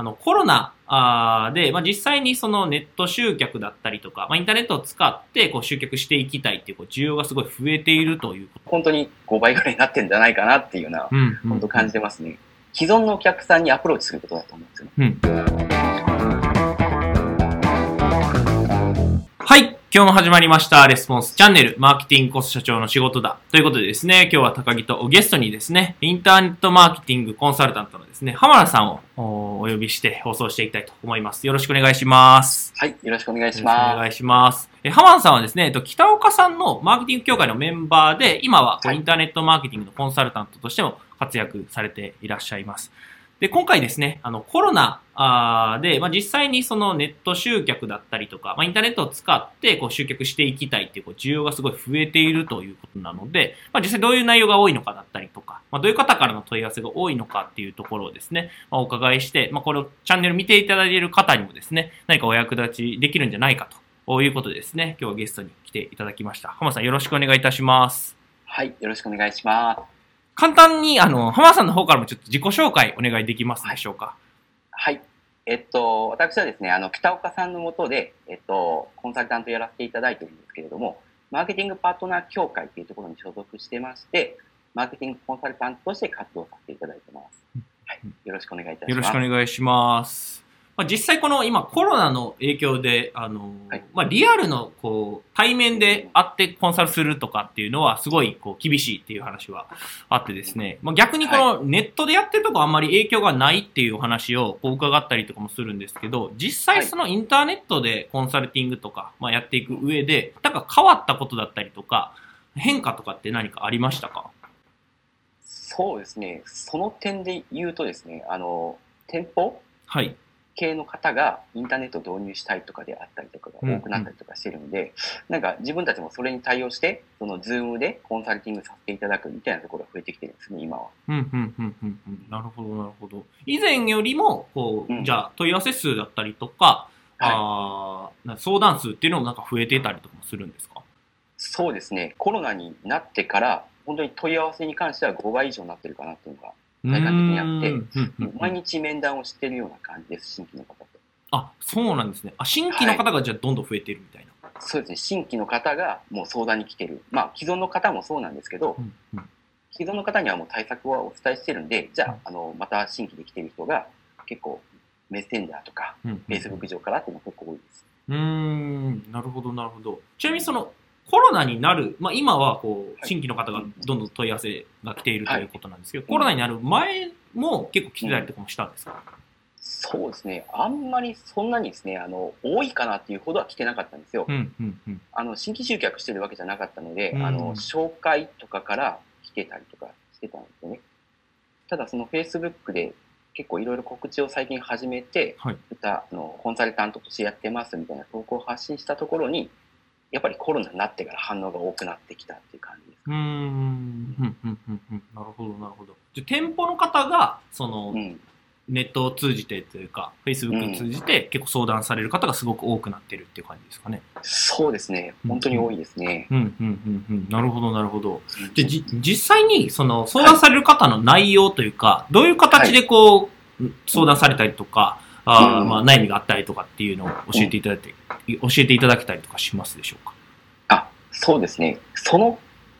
あの、コロナで、まあ、実際にそのネット集客だったりとか、まあ、インターネットを使ってこう集客していきたいっていうこう需要がすごい増えているという本当に5倍ぐらいになってんじゃないかなっていうのは、うん、うん。本当感じてますね。既存のお客さんにアプローチすることだと思うんですよね。うん。今日も始まりました。レスポンスチャンネル、マーケティングコス社長の仕事だ。ということでですね、今日は高木とゲストにですね、インターネットマーケティングコンサルタントのですね、浜田さんをおお呼びして放送していきたいと思います。よろしくお願いします。はい。よろしくお願いしよろしくおま願いします。え、浜田さんはですね、えっと、北岡さんのマーケティング協会のメンバーで、今はインターネットマーケティングのコンサルタントとしても活躍されていらっしゃいます。で、今回ですね、あの、コロナあで、まあ、実際にそのネット集客だったりとか、まあ、インターネットを使ってこう集客していきたいっていうこう需要がすごい増えているということなので、まあ、実際どういう内容が多いのかだったりとか、まあ、どういう方からの問い合わせが多いのかっていうところをですね、まあ、お伺いして、まあ、このチャンネル見ていただいている方にもですね、何かお役立ちできるんじゃないかということでですね、今日はゲストに来ていただきました。浜さんよろしくお願いいたしま。す。はい。よろしくお願いします。簡単に、あの、浜田さんの方からもちょっと自己紹介お願いできますでしょうか？はい。えっと、私はですね、あの、北岡さんのもとで、えっと、コンサルタントやらせていただいてるんですけれども、マーケティングパートナー協会というところに所属してまして、マーケティングコンサルタントとして活動させていただいてます。はい。よろしくお願いいたします。よろしくお願いします。まあ、実際この今コロナの影響で、あの、はい。まあ、リアルのこう対面で会ってコンサルするとかっていうのはすごいこう厳しいっていう話はあってですね、まあ、逆にこのネットでやってるとこあんまり影響がないっていうお話をこう伺ったりとかもするんですけど、実際そのインターネットでコンサルティングとか、まあ、やっていく上で、なんか変わったことだったりとか、変化とかって何かありましたか？そうですね。その点で言うとですね、あの、店舗？はい。系の方がインターネットを導入したいとかであったりとかが多くなったりとかしてるので、なんか自分たちもそれに対応して、そのズームでコンサルティングさせていただくみたいなところが増えてきてるんですね、今は。うん、うん、うん、うん、うん。なるほど、なるほど。以前よりも、こう、うんじゃあ、問い合わせ数だったりとか、はいあ相談数っていうのもなんか増えてたりとかもするんですか？そうですね、コロナになってから、本当に問い合わせに関しては5倍以上になってるかなっていうのが、体感的にあって毎日面談をしてるような感じです、新規の方と。あ、そうなんですね。あ、新規の方がじゃあどんどん増えてるみたいな。そうですね、新規の方がもう相談に来てる。まあ、既存の方もそうなんですけど、うんうん既存の方にはもう対策はお伝えしてるんで、じゃあ、あの、また新規で来てる人が結構メッセンジャーとか、うんうん Facebook 上からっていうのが結構多いです。うーん、なるほど、なるほど。ちなみにその、コロナになる、まあ今はこう、はい新規の方がどんどん問い合わせが来ているとはいいうことなんですけど、コロナになる前も結構来てたりとかもしたんですか、そうですね、あんまりそんなにですね、あの、多いかなっていうほどは来てなかったんですよ。うん、うん、うん。あの、新規集客してるわけじゃなかったので、うんあの、紹介とかから来てたりとかしてたんですよね。ただ、その Facebook で結構いろいろ告知を最近始めて、はいまたあのコンサルタントとしてやってますみたいな投稿を発信したところに、やっぱりコロナになってから反応が多くなってきたっていう感じです。うーん、うん、うん、うん、うん。なるほど、なるほど。じゃあ店舗の方が、その、うん、ネットを通じてというか、Facebook を通じて結構相談される方がすごく多くなってるっていう感じですかね。そうですね、本当に多いですね。うん、うん、うん、うん。なるほど、なるほど。で、じ、実際に、その、相談される方の内容というか、どういう形でこう、相談されたりとか、あーうん。まあ、悩みがあったりとかっていうのを教えていただいて、教えていただけたりとかしますでしょうか？あ、そうですね。その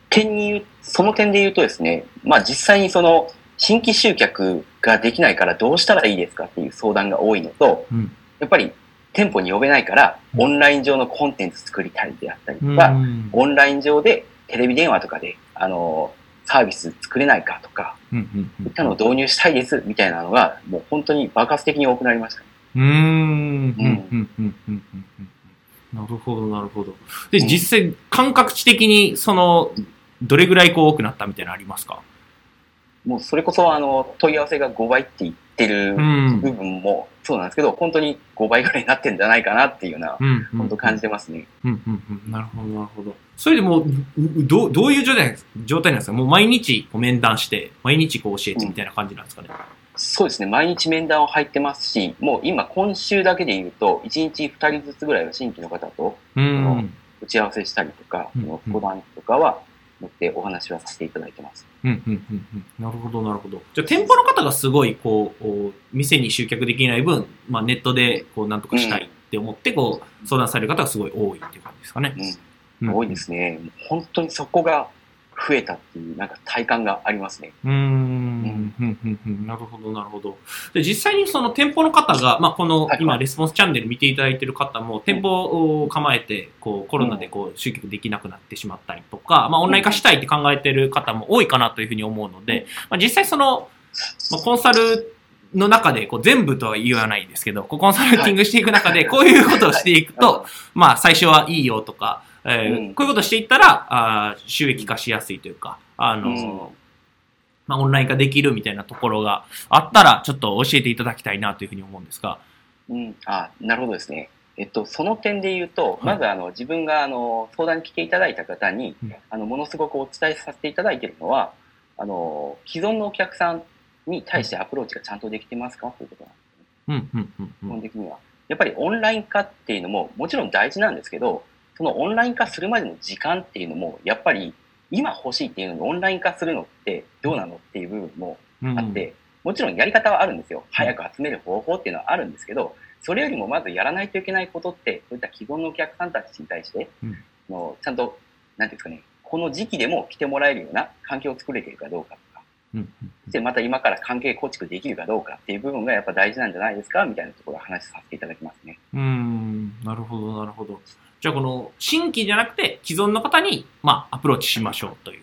点に言う、その点で言うとですね、まあ実際にその新規集客ができないからどうしたらいいですかっていう相談が多いのと、うん。やっぱり店舗に呼べないからうん。オンライン上のコンテンツ作りたいであったりとうか、ん。オンライン上でテレビ電話とかで、あの、サービス作れないかとか、うんうんうんいったのを導入したいですみたいなのが、もう本当に爆発的に多くなりました。うーん。うん、うん、うん、うん、うん。なるほど、なるほど。で、うん実際、感覚値的に、その、どれぐらいこう多くなったみたいなのありますか？もうそれこそあの問い合わせが5倍って言ってるうん。部分もそうなんですけど、本当に5倍ぐらいになってんじゃないかなっていうような、うん。本当感じてますね。うん、うん、うん。なるほど、なるほど。それでもう、どう、どういう状態なんです状態なんですか？もう毎日面談して、毎日こう教えてみたいな感じなんですかね？そうですね、毎日面談は入ってますし、もう今、今週だけで言うと、1日2人ずつぐらいは新規の方とうん。打ち合わせしたりとか、うん談とかは乗ってお話はさせていただいてます。うん、うん、うん、うん。なるほど、なるほど。じゃあ、店舗の方がすごい、こう、お店に集客できない分、まあ、ネットで、こう、なんとかしたいって思って、こう、相談される方がすごい多いっていう感じですかね。うん、多いで。すね。本当にそこが増えたっていう、なんか体感がありますね。うーん、うん、うん、うん。なるほど、なるほど。で、実際にその店舗の方が、まあ、このはい、今、レスポンスチャンネル見ていただいている方も、店舗を構えて、こう、コロナでこう、集客できなくなってしまったりとか、まあ、オンライン化したいって考えている方も多いかなというふうに思うので、まあ、実際その、まあ、コンサルの中で、こう、全部とは言わないですけど、こうコンサルティングしていく中で、こういうことをしていくと、まあ、最初はいいよとか、えーうんこういうことをしていったら、あー収益化しやすいというか、あのーうんまあ、オンライン化できるみたいなところがあったら、ちょっと教えていただきたいなというふうに思うんですが。うん、あなるほどですね。えっと、その点で言うと、いまずあの自分があの相談に来ていただいた方に、うんあのものすごくお伝えさせていただいているのはあの既存のお客さんに対してアプローチがちゃんとできてますか？ということなんですね。うん、うん、うん、基うん。本的には。やっぱりオンライン化っていうのももちろん大事なんですけど、そのオンライン化するまでの時間っていうのも、やっぱり今欲しいっていうのにオンライン化するのってどうなのっていう部分もうんあって、もちろんやり方はあるんですよ。早く集める方法っていうのはあるんですけど、それよりもまずやらないといけないことって、そういった既存のお客さんたちに対して、うんちゃんと、なんていうんですかね、この時期でも来てもらえるような環境を作れているかどうかとか、うん、そしてまた今から関係構築できるかどうかっていう部分がやっぱ大事なんじゃないですかみたいなところを話させていただきますね。うん。うん、なるほど、なるほど。じゃあ、この、新規じゃなくて、既存の方に、まあ、アプローチしましょうという。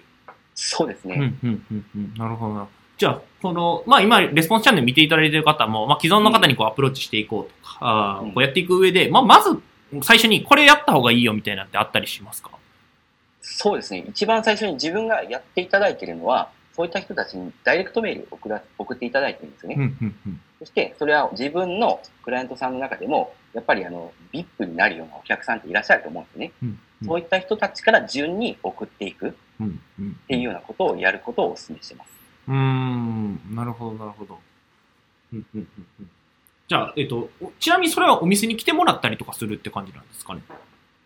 そうですね。うん、うん、うん、うん。なるほどな。じゃあ、この、まあ今、レスポンスチャンネル見ていただいている方も、まあ既存の方にこうアプローチしていこうとか、うんこうやっていく上で、まあまず、最初にこれやった方がいいよみたいなってあったりしますか？そうですね。一番最初に自分がやっていただいているのは、そういった人たちにダイレクトメールを送ら送っていただいてるんですよね。うん、うん、うん。そして、それは自分のクライアントさんの中でも、やっぱりあの、VIP になるようなお客さんっていらっしゃると思うんですよね。うん、そういった人たちから順に送っていくっうん、うん。ていうようなことをやることをお勧めしてます。うーん、なるほど、なるほど。うん、うん、うんうん。じゃあ、えっと、おちなみにそれはお店に来てもらったりとかするって感じなんですかね？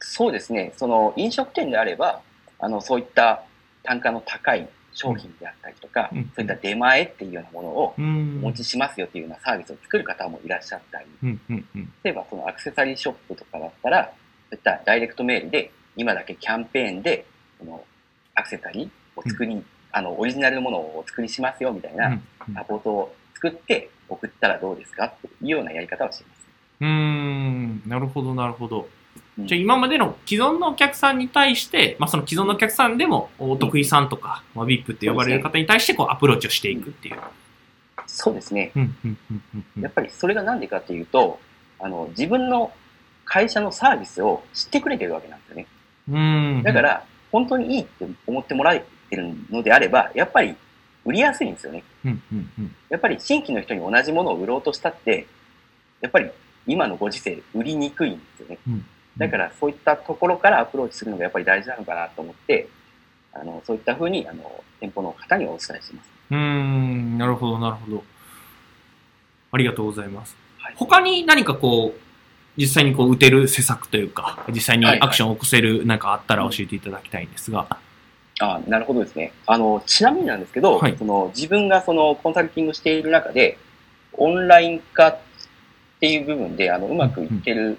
そうですね。その飲食店であれば、あの、そういった単価の高い商品であったりとか、うんそういった出前っていうようなものを。お持ちしますよっていうようなサービスを作る方もいらっしゃったり、うん、うん、うん。例えばそのアクセサリーショップとかだったら、そういったダイレクトメールで、今だけキャンペーンで、そのアクセサリーを作り、あの、オリジナルのものをお作りしますよみたいなうんうんサポートを作って送ったらどうですかっていうようなやり方をしています。うーん、なるほど、なるほど。うんじゃあ今までの既存のお客さんに対して、まあその既存のお客さんでも、お得意さんとか、まあ VIP って呼ばれる方に対してこうアプローチをしていくっていう。そうですね。うん、うん、うん、うんうんやっぱりそれがなんでかっていうと、あの、自分の会社のサービスを知ってくれてるわけなんですよね。うーん。だか、ら、本当にいいって思ってもらえてるのであれば、やっぱり売りやすいんですよね。うん、うん、うん。やっぱり新規の人に同じものを売ろうとしたって、やっぱり今のご時世売りにくいんですよね。うんだからそういったところからアプローチするのがやっぱり大事なのかなと思って、あの、そういったふうに、あの、店舗の方にお伝えしてます。うーん、なるほど、なるほど。ありがとうございます。はい他に何かこう、実際にこう打てる施策というか、実際にアクションを起こせるなんかあったら教えていただきたいんですが。あなるほどですね。あの、ちなみになんですけど、はいその自分がそのコンサルティングしている中で、オンライン化っていう部分で、あの、うまくいってる、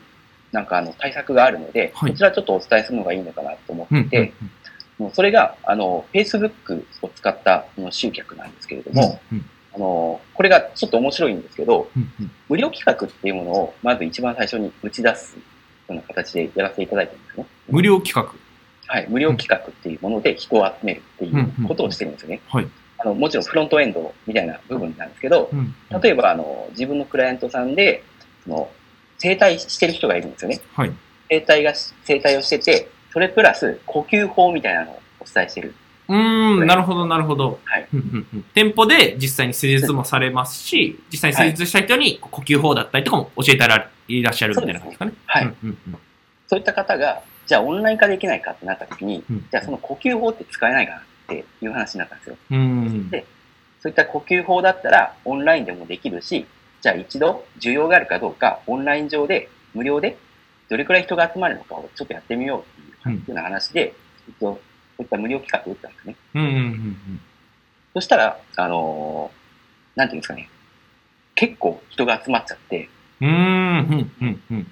なんかあの、対策があるので、はいこちらちょっとお伝えするのがいいのかなと思うん、ってて、もうそれが、あの、Facebook を使ったこの集客なんですけれども、うん、あの、これがちょっと面白いんですけど、うん、うん、無料企画っていうものを、まず一番最初に打ち出すような形でやらせていただいてるんですね。無料企画。はい、無料企画っていうもので人を集めるっていうことをしてるんですよね。はい。あの、もちろんフロントエンドみたいな部分なんですけど、うん、例えば、あの、自分のクライアントさんで、その、整体してる人がいるんですよね。はい。がし、整体をしてて、それプラス呼吸法みたいなのをお伝えしてる。うーん、なるほど、なるほど。はい店舗で実際に施術もされますし、実際に施術した人に呼吸法だったりとかも教えていらっしゃるみたいな感じですかね。はい。そういった方が、じゃあオンライン化できないかってなった時に、うんじゃあその呼吸法って使えないかなっていう話になったんですよ。うん。でそういった呼吸法だったらオンラインでもできるし、じゃあ一度需要があるかどうか、オンライン上で無料でどれくらい人が集まるのかをちょっとやってみようっていううんような話で、えっとそういった無料企画を打ったんですね。うんうんうんそしたら、あのーなんていうんですかね、結構人が集まっちゃって、うーん、うん、うん、うん。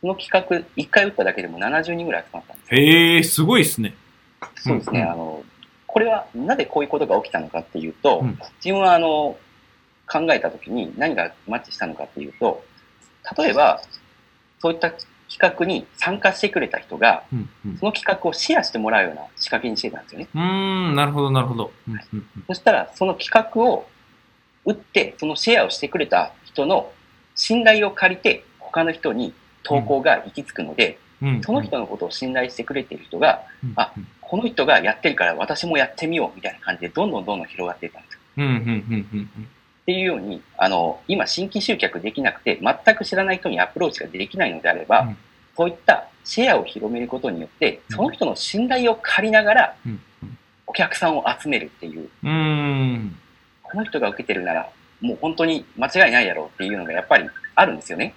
その企画、1回打っただけでも70人ぐらい集まったんですよ。へえ、すごいっすね。そうですね、うんあの、これはなぜこういうことが起きたのかっていうと、うん自分はあの、考えたときに何がマッチしたのかっていうと、例えば、そういった企画に参加してくれた人が、うん、うん。その企画をシェアしてもらうような仕掛けにしてたんですよね。うーん、なるほど、なるほど。うん、うん、そしたら、その企画を打って、そのシェアをしてくれた人の信頼を借りて、他の人に投稿が行き着くので、うん。その人のことを信頼してくれている人が、うん、あこの人がやってるから私もやってみようみたいな感じで、どんどんどんどん広がっていったんですよ。うん、うん、うん、うん。っていうように、あの、今新規集客できなくて、全く知らない人にアプローチができないのであれば、うんそういったシェアを広めることによって、うんその人の信頼を借りながら。お客さんを集めるっていう、うーん。この人が受けてるなら、もう本当に間違いないだろうっていうのがやっぱりあるんですよね。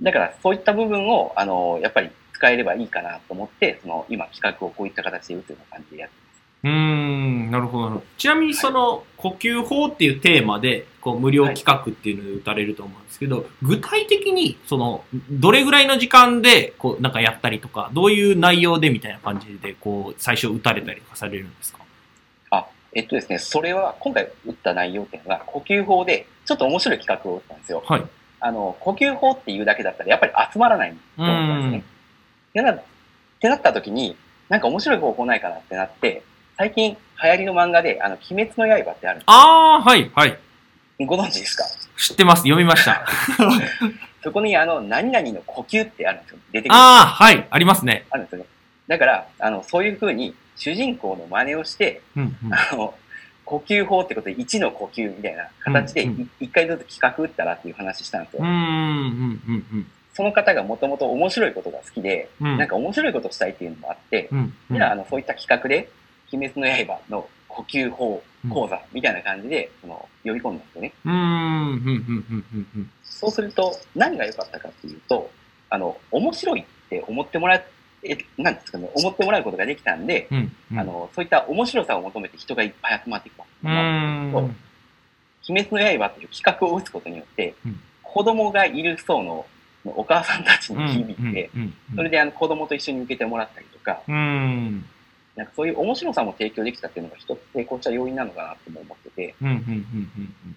だからそういった部分を、あの、やっぱり使えればいいかなと思って、その今企画をこういった形で打つような感じでやってうーん、なるほどなるほど。ちなみにその、呼吸法っていうテーマで、こう、無料企画っていうので打たれると思うんですけど、具体的に、その、どれぐらいの時間で、こう、なんかやったりとか、どういう内容でみたいな感じで、こう、最初打たれたりとかされるんですか？えっとですね、それは今回打った内容っていうのが呼吸法でちょっと面白い企画を打ったんですよ。はい。あの、呼吸法っていうだけだったらやっぱり集まらないとう思ったんですね。ってなってなった時に、なんか面白い方法ないかなってなって、最近流行りの漫画で、あの、鬼滅の刃ってあるんでああ、はい、はい。すご存知ですか？知ってます。読みました。そこにあの、何々の呼吸ってあるんですよ。出てくる。ああ、はい。ありますね。あるんですよね。だから、あの、そういう風に主人公の真似をして、うん、うん。あの、呼吸法ってことで1の呼吸みたいな形でうんうん1回ずつ企画打ったらっていう話したんですよ。うーん、うん、うん、その方がもともと面白いことが好きで、うん。なんか面白いことしたいっていうのもあって、うん、うん。じゃあ、あの、そういった企画で、鬼滅の刃の呼吸法講座みたいな感じで、その、呼び込んだんですよね。うーん、うん、うん、うん、うん、うん。そうすると、何が良かったかっていうと、あの、面白いって思ってもらえ、なんですかね、思ってもらうことができたんで、うん、うん。あの、そういった面白さを求めて人がいっぱい集まってきた。鬼滅の刃っていう企画を打つことによって、うん子供がいる層のお母さんたちうん、に響いて。それであの子供と一緒に受けてもらったりとか、うーん。なんかそういう面白さも提供できたっていうのが一つ成功した要因なのかなとも思ってて、うん、うん、うん、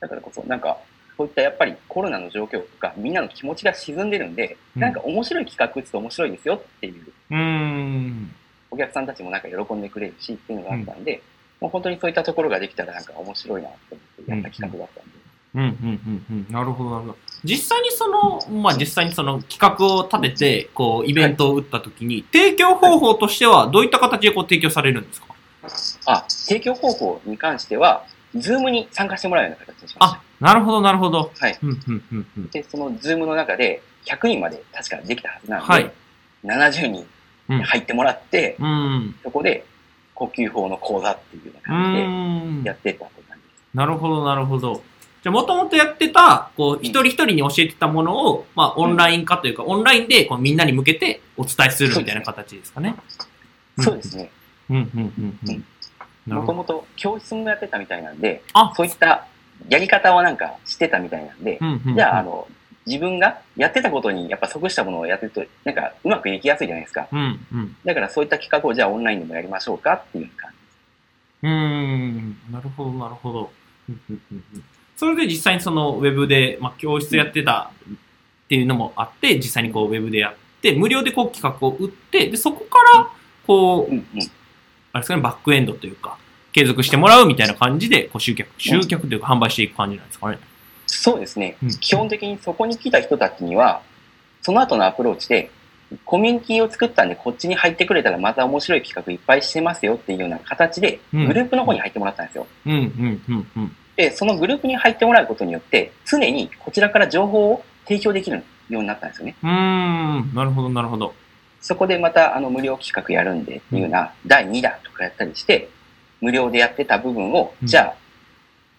だからこそなんか、そういったやっぱりコロナの状況とか、みんなの気持ちが沈んでるんで、うんなんか面白い企画打つと面白いですよっていう、うん。お客さんたちもなんか喜んでくれるしっていうのがあったんで、もう本当にそういったところができたらなんか面白いなと思ってやった企画だったんで。うん、うん、うん、うん。なるほど、なるほど。実際にその、まあ実際にその企画を立てて、こう、イベントを打った時に、提供方法としてはどういった形でこう提供されるんですか？あ、提供方法に関しては、 Zoom に参加してもらうような形にしましあ、なるほど、なるほど。た。はい。うん、うん、うん、うん。で、その Zoom の中で100人まで確かできたはずなんで、はい。70人うん入ってもらって、うん。そこで呼吸法の講座っていうようなう感じでや。ってたって感じです。なるほど、なるほど。じゃあ、もともとやってた、こう、一人一人に教えてたものを、まあ、オンライン化というか、オンラインで、こう、みんなに向けてお伝えするみたいな形ですかね。そうですね。うん、うん、うん、うん。もともと教室もやってたみたいなんで、あ、そういったやり方をなんか知ってたみたいなんでう、ん、うん。じゃあ、あの、自分がやってたことにやっぱ即したものをやってると、なんかうまくいきやすいじゃないですか。うん、うん。だからそういった企画をじゃあオンラインでもやりましょうかっていう感じです。うーん、なるほど、なるほど。それで実際にそのウェブで、まあ、教室やってたっていうのもあって、実際にこうウェブでやって、無料でこう企画を打って、で、そこから、こう、うんうん。あれですかね、バックエンドというか、継続してもらうみたいな感じで、こう集客、集客というか販売していく感じなんですかね。そうですね。うん基本的にそこに来た人たちには、その後のアプローチで、コミュニティを作ったんで、こっちに入ってくれたらまた面白い企画いっぱいしてますよっていうような形で、うんグループの方に入ってもらったんですよ。うん、うん、うん、うん。で、そのグループに入ってもらうことによって、常にこちらから情報を提供できるようになったんですよね。うーん、なるほど、なるほど。そこでまたあの無料企画やるんでっていうような、第2弾とかやったりして、無料でやってた部分を、うんじゃあ、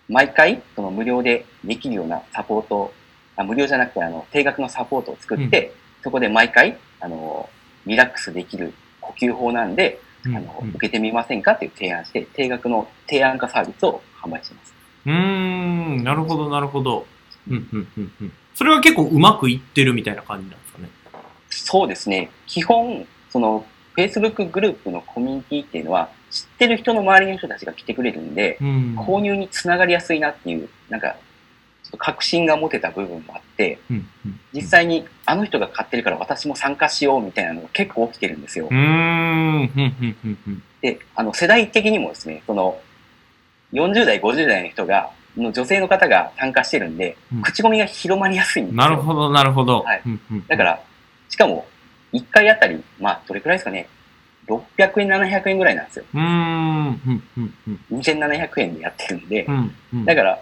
毎回、その無料でできるようなサポート、あ無料じゃなくて、あの、定額のサポートを作って、そこで毎回、あの、リラックスできる呼吸法なんで、うんあのうん受けてみませんかっていう提案して、定額の提案化サービスを販売してます。うーん、なるほど、なるほど。うん、うん、うん、うん。それは結構うまくいってるみたいな感じなんですかね？そうですね。基本、その、Facebook グループのコミュニティっていうのは、知ってる人の周りの人たちが来てくれるんで、うん。購入につながりやすいなっていう、なんか、ちょっと確信が持てた部分もあって、うん、うん。実際にあの人が買ってるから私も参加しようみたいなのが結構起きてるんですようー。ん、うん、うん、うん、うん。で、あの、世代的にもですね、その、40代、50代の人が、の女性の方が参加してるんで、うん口コミが広まりやすいんですよ。なるほど、なるほど。はいうんうんだから、しかも、1回あたり、まあ、どれくらいですかね、600円、700円ぐらいなんですよ。うーん、うん、うん、うん。2700円でやってるんで、うん、うん。だから、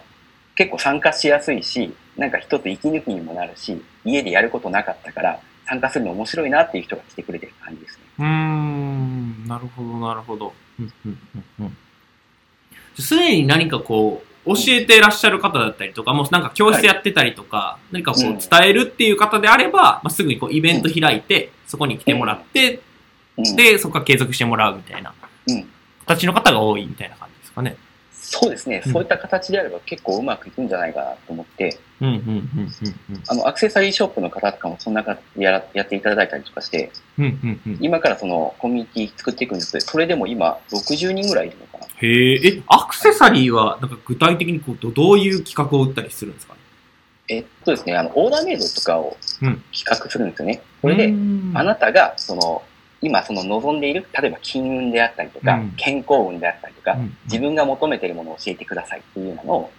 結構参加しやすいし、なんか一つ息抜きにもなるし、家でやることなかったから、参加するの面白いなっていう人が来てくれてる感じですね。うーん、なるほど、なるほど。うん、うん、うん、うん。すでに何かこう、教えてらっしゃる方だったりとか、もうなんか教室やってたりとか、何かこううん。伝えるっていう方であれば、まあ、すぐにこうイベント開いて、そこに来てもらって、うん、で、そこから継続してもらうみたいなうん、形の方が多いみたいな感じですかね。そうですね、うんそういった形であれば結構うまくいくんじゃないかなと思って、うん、うん、うん、うん、うん。あの、アクセサリーショップの方とかもそんな感じでやらやっていただいたりとかして、うん、うん、うん。今からそのコミュニティ作っていくんですけど、それでも今60人ぐらいいるのかな。へえ、え、アクセサリーは、なんか具体的にこうどどういう企画を打ったりするんですか？ねえっとですね、あの、オーダーメイドとかをうん企画するんですよね。これで、あなたが、その、今その望んでいる、例えば金運であったりとか、うん。健康運であったりとか、うん。自分が求めているものを教えてくださいっていうのを、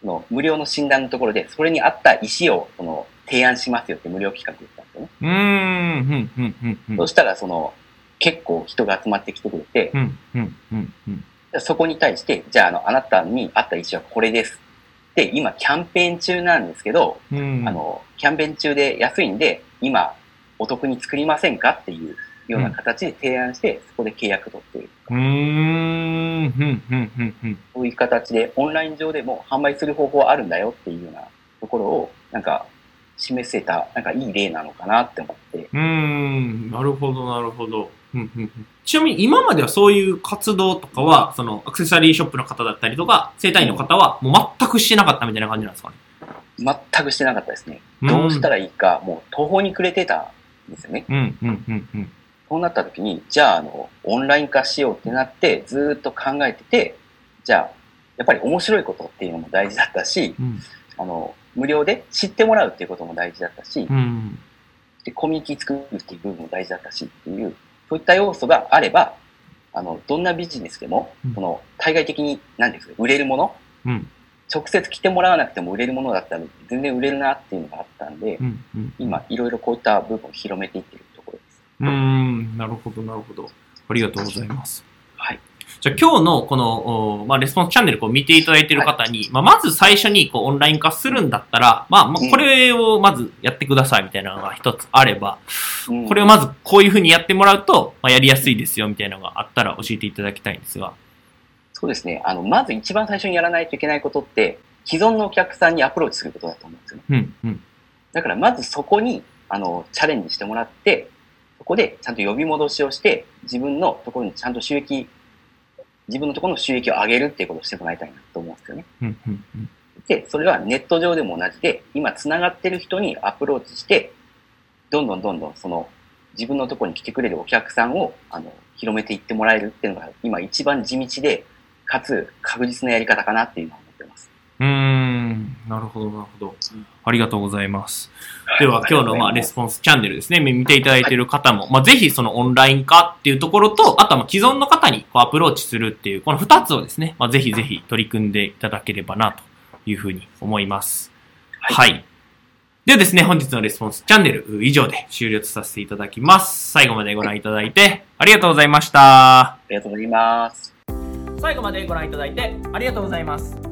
その無料の診断のところで、それに合った石をその提案しますよって無料企画をしたんですよね。うーん、うん、うん、うん、うん。そしたら、その、結構人が集まってきてくれて、うん、うん、うん、うん。そこに対して、じゃあ、あの、あなたに合った石はこれです。で、今、キャンペーン中なんですけど、うん、あの、キャンペーン中で安いんで、今、お得に作りませんかっていうような形で提案して、そこで契約取っている。うーん、うん、うん、うん、うん。そういう形で、オンライン上でも販売する方法はあるんだよっていうようなところを、なんか、示せた、なんかいい例なのかなって思って、うーん、なるほど、なるほど。うんうんうんちなみに今まではそういう活動とかは、そのアクセサリーショップの方だったりとか、生体院の方はもう全くしてなかったみたいな感じなんですかね？全くしてなかったですね。うんどうしたらいいか、もう途方に暮れてたんですよね。うん、うん、うん、うん。そうなった時に、じゃあ、あの、オンライン化しようってなって、ずーっと考えてて、じゃあ、やっぱり面白いことっていうのも大事だったし、うん、あの、無料で知ってもらうっていうことも大事だったし、うん、で、コミュニティ作るっていう部分も大事だったしっていう、そういった要素があれば、あの、どんなビジネスでもうん、その、対外的に、何ですか、売れるもの、うん、直接来てもらわなくても売れるものだったら、全然売れるなっていうのがあったんでう、ん、うん。今、いろいろこういった部分を広めていってる。うーん、なるほど、なるほど。ありがとうございます。はい。じゃあ今日のこの、おまあ、レスポンスチャンネルこう見ていただいている方に、まあ、まず最初にこうオンライン化するんだったら、まあ、まあ、これをまずやってくださいみたいなのが一つあれば、うんこれをまずこういうふうにやってもらうと、まあ、やりやすいですよみたいなのがあったら教えていただきたいんですが。そうですね。あの、まず一番最初にやらないといけないことって、既存のお客さんにアプローチすることだと思うんですよね。うん、うん、だからまずそこに、あの、チャレンジしてもらって、そこでちゃんと呼び戻しをして、自分のところにちゃんと収益、自分のところの収益を上げるっていうことをしてもらいたいなと思うんですよね。うん、うん、うん。で、それはネット上でも同じで、今繋がってる人にアプローチして、どんどんどんどんその自分のところに来てくれるお客さんをあの広めていってもらえるっていうのが今一番地道で、かつ確実なやり方かなっていうの。うーん、なるほど、なるほど。ありがとうございます。では、今日の、まあ、レスポンスチャンネルですね、見ていただいている方も、まあ、ぜひ、そのオンライン化っていうところと、あとは、まあ、既存の方にこうアプローチするっていう、この二つをですね、まあ、ぜひぜひ取り組んでいただければな、というふうに思います。はい。ではですね、本日のレスポンスチャンネル以上で終了とさせていただきます。最後までご覧いただいて、ありがとうございました。ありがとうございます。最後までご覧いただいてありがとうございます。